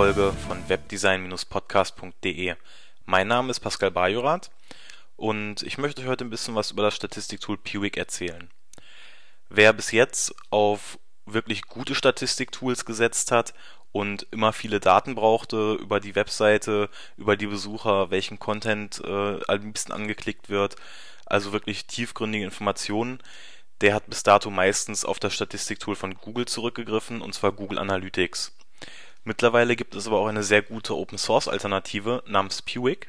Folge von webdesign-podcast.de. Mein Name ist Pascal Bajorath und ich möchte euch heute ein bisschen was über das Statistiktool Pewig erzählen. Wer bis jetzt auf wirklich gute Statistiktools gesetzt hat und immer viele Daten brauchte über die Webseite, über die Besucher, welchen Content äh, am liebsten angeklickt wird, also wirklich tiefgründige Informationen, der hat bis dato meistens auf das Statistiktool von Google zurückgegriffen, und zwar Google Analytics. Mittlerweile gibt es aber auch eine sehr gute Open-Source-Alternative namens Pewig.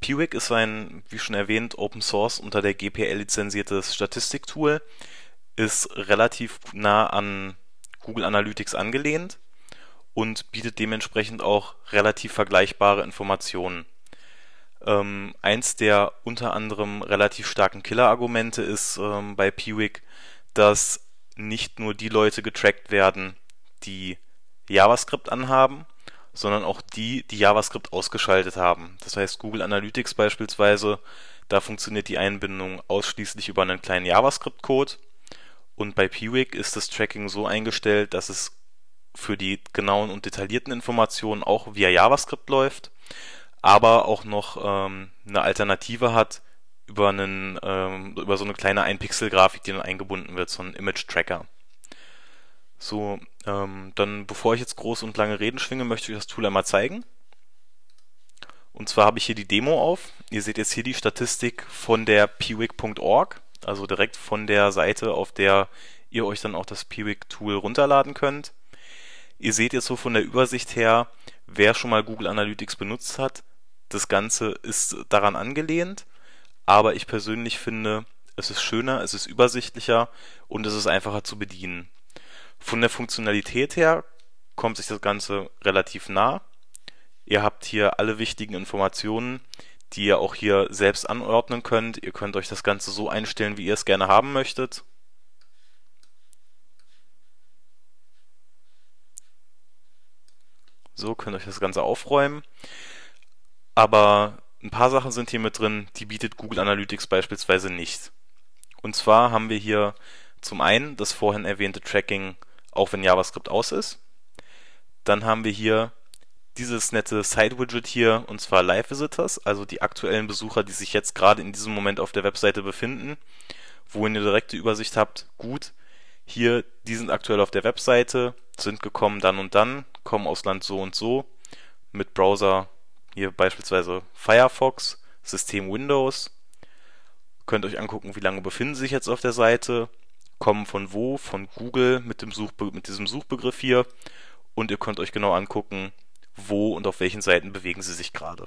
Pewig ist ein, wie schon erwähnt, Open-Source unter der GPL lizenziertes Statistiktool, ist relativ nah an Google Analytics angelehnt und bietet dementsprechend auch relativ vergleichbare Informationen. Ähm, eins der unter anderem relativ starken Killer-Argumente ist ähm, bei Pewig, dass nicht nur die Leute getrackt werden, die JavaScript anhaben, sondern auch die, die JavaScript ausgeschaltet haben. Das heißt, Google Analytics beispielsweise, da funktioniert die Einbindung ausschließlich über einen kleinen JavaScript-Code. Und bei Pewig ist das Tracking so eingestellt, dass es für die genauen und detaillierten Informationen auch via JavaScript läuft aber auch noch ähm, eine Alternative hat über einen ähm, über so eine kleine Einpixel-Grafik, die dann eingebunden wird, so ein Image-Tracker. So, ähm, dann bevor ich jetzt groß und lange Reden schwinge, möchte ich das Tool einmal zeigen. Und zwar habe ich hier die Demo auf. Ihr seht jetzt hier die Statistik von der pewig.org, also direkt von der Seite, auf der ihr euch dann auch das Pewig-Tool runterladen könnt. Ihr seht jetzt so von der Übersicht her, wer schon mal Google Analytics benutzt hat, das Ganze ist daran angelehnt, aber ich persönlich finde, es ist schöner, es ist übersichtlicher und es ist einfacher zu bedienen. Von der Funktionalität her kommt sich das Ganze relativ nah. Ihr habt hier alle wichtigen Informationen, die ihr auch hier selbst anordnen könnt. Ihr könnt euch das Ganze so einstellen, wie ihr es gerne haben möchtet. So könnt ihr euch das Ganze aufräumen. Aber ein paar Sachen sind hier mit drin, die bietet Google Analytics beispielsweise nicht. Und zwar haben wir hier zum einen das vorhin erwähnte Tracking, auch wenn JavaScript aus ist. Dann haben wir hier dieses nette Side-Widget hier, und zwar Live Visitors, also die aktuellen Besucher, die sich jetzt gerade in diesem Moment auf der Webseite befinden, wo ihr eine direkte Übersicht habt. Gut, hier, die sind aktuell auf der Webseite, sind gekommen dann und dann, kommen aus Land so und so, mit Browser hier beispielsweise Firefox, System Windows. Könnt euch angucken, wie lange befinden sie sich jetzt auf der Seite, kommen von wo, von Google mit, dem Suchbe mit diesem Suchbegriff hier und ihr könnt euch genau angucken, wo und auf welchen Seiten bewegen sie sich gerade.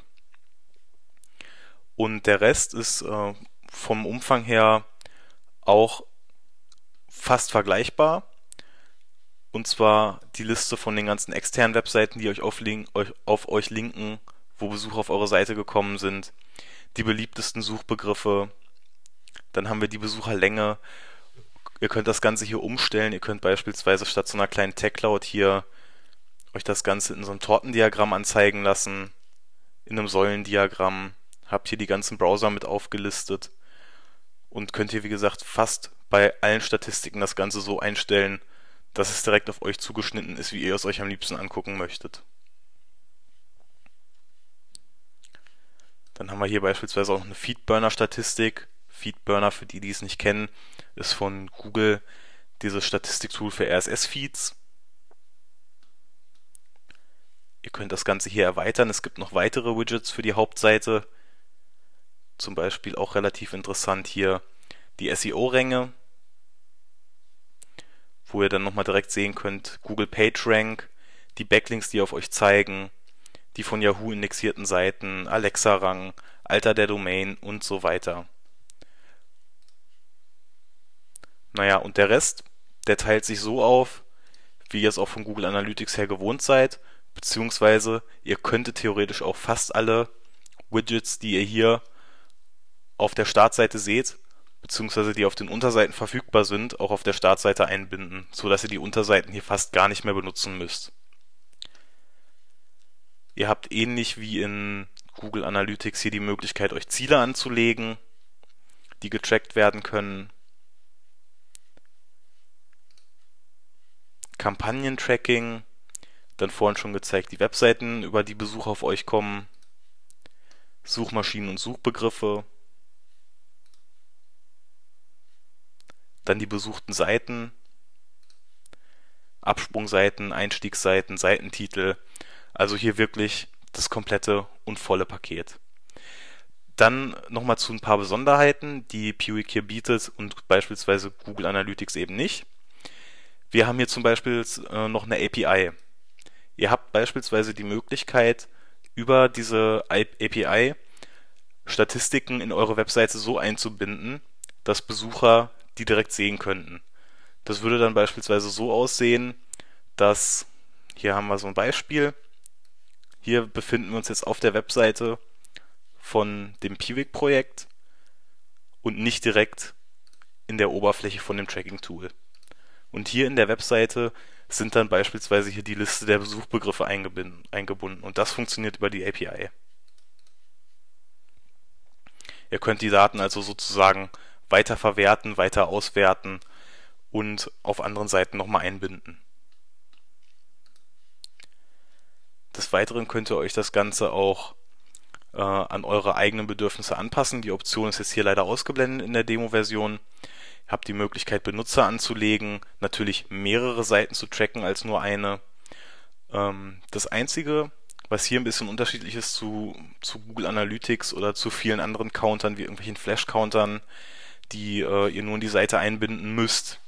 Und der Rest ist äh, vom Umfang her auch fast vergleichbar. Und zwar die Liste von den ganzen externen Webseiten, die euch auf, euch, auf euch linken wo Besucher auf eure Seite gekommen sind, die beliebtesten Suchbegriffe, dann haben wir die Besucherlänge. Ihr könnt das Ganze hier umstellen. Ihr könnt beispielsweise statt so einer kleinen Tech-Cloud hier euch das Ganze in so einem Tortendiagramm anzeigen lassen, in einem Säulendiagramm. Habt hier die ganzen Browser mit aufgelistet und könnt hier, wie gesagt, fast bei allen Statistiken das Ganze so einstellen, dass es direkt auf euch zugeschnitten ist, wie ihr es euch am liebsten angucken möchtet. Dann haben wir hier beispielsweise auch eine Feedburner-Statistik. Feedburner, für die, die es nicht kennen, ist von Google dieses Statistiktool für RSS-Feeds. Ihr könnt das Ganze hier erweitern. Es gibt noch weitere Widgets für die Hauptseite. Zum Beispiel auch relativ interessant hier die SEO-Ränge, wo ihr dann nochmal direkt sehen könnt, Google PageRank, die Backlinks, die auf euch zeigen, die von Yahoo indexierten Seiten, Alexa-Rang, Alter der Domain und so weiter. Naja, und der Rest, der teilt sich so auf, wie ihr es auch von Google Analytics her gewohnt seid, beziehungsweise ihr könntet theoretisch auch fast alle Widgets, die ihr hier auf der Startseite seht, beziehungsweise die auf den Unterseiten verfügbar sind, auch auf der Startseite einbinden, sodass ihr die Unterseiten hier fast gar nicht mehr benutzen müsst. Ihr habt ähnlich wie in Google Analytics hier die Möglichkeit, euch Ziele anzulegen, die getrackt werden können. Kampagnentracking, dann vorhin schon gezeigt, die Webseiten, über die Besucher auf euch kommen, Suchmaschinen und Suchbegriffe, dann die besuchten Seiten, Absprungseiten, Einstiegsseiten, Seitentitel, also hier wirklich das komplette und volle Paket. Dann nochmal zu ein paar Besonderheiten, die Pewig hier bietet und beispielsweise Google Analytics eben nicht. Wir haben hier zum Beispiel äh, noch eine API. Ihr habt beispielsweise die Möglichkeit, über diese API Statistiken in eure Webseite so einzubinden, dass Besucher die direkt sehen könnten. Das würde dann beispielsweise so aussehen, dass hier haben wir so ein Beispiel. Hier befinden wir uns jetzt auf der Webseite von dem Piwik-Projekt und nicht direkt in der Oberfläche von dem Tracking-Tool. Und hier in der Webseite sind dann beispielsweise hier die Liste der Suchbegriffe eingebunden und das funktioniert über die API. Ihr könnt die Daten also sozusagen weiter verwerten, weiter auswerten und auf anderen Seiten nochmal einbinden. Des Weiteren könnt ihr euch das Ganze auch äh, an eure eigenen Bedürfnisse anpassen. Die Option ist jetzt hier leider ausgeblendet in der Demo-Version habt die Möglichkeit, Benutzer anzulegen, natürlich mehrere Seiten zu tracken als nur eine. Ähm, das Einzige, was hier ein bisschen unterschiedlich ist zu, zu Google Analytics oder zu vielen anderen Countern wie irgendwelchen Flash-Countern, die äh, ihr nur in die Seite einbinden müsst,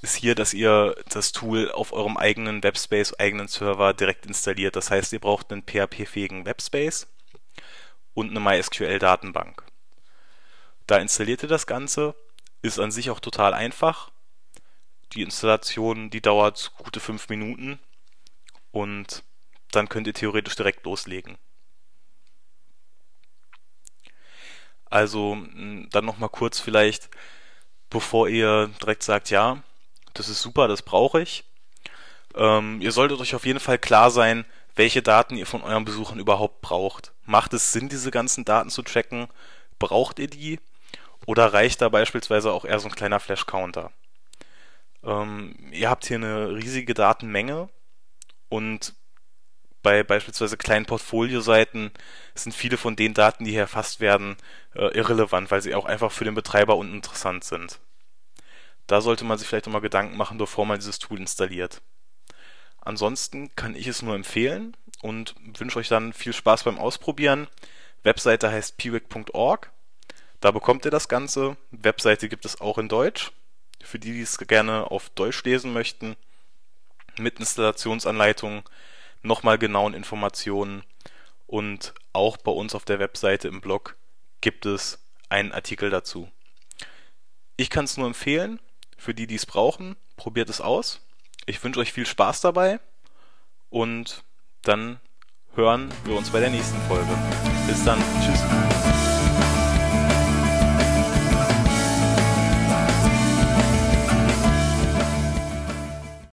ist hier, dass ihr das Tool auf eurem eigenen Webspace, eigenen Server direkt installiert. Das heißt, ihr braucht einen PHP-fähigen Webspace und eine MySQL-Datenbank. Da installiert ihr das Ganze ist an sich auch total einfach. Die Installation, die dauert gute fünf Minuten und dann könnt ihr theoretisch direkt loslegen. Also dann nochmal kurz vielleicht, bevor ihr direkt sagt, ja, das ist super, das brauche ich. Ähm, ihr solltet euch auf jeden Fall klar sein, welche Daten ihr von euren Besuchern überhaupt braucht. Macht es Sinn, diese ganzen Daten zu tracken? Braucht ihr die? Oder reicht da beispielsweise auch eher so ein kleiner Flash-Counter? Ähm, ihr habt hier eine riesige Datenmenge und bei beispielsweise kleinen Portfolioseiten sind viele von den Daten, die hier erfasst werden, äh, irrelevant, weil sie auch einfach für den Betreiber uninteressant sind. Da sollte man sich vielleicht nochmal Gedanken machen, bevor man dieses Tool installiert. Ansonsten kann ich es nur empfehlen und wünsche euch dann viel Spaß beim Ausprobieren. Webseite heißt pwik.org da bekommt ihr das Ganze. Webseite gibt es auch in Deutsch. Für die, die es gerne auf Deutsch lesen möchten. Mit Installationsanleitung, nochmal genauen Informationen. Und auch bei uns auf der Webseite im Blog gibt es einen Artikel dazu. Ich kann es nur empfehlen. Für die, die es brauchen, probiert es aus. Ich wünsche euch viel Spaß dabei. Und dann hören wir uns bei der nächsten Folge. Bis dann. Tschüss.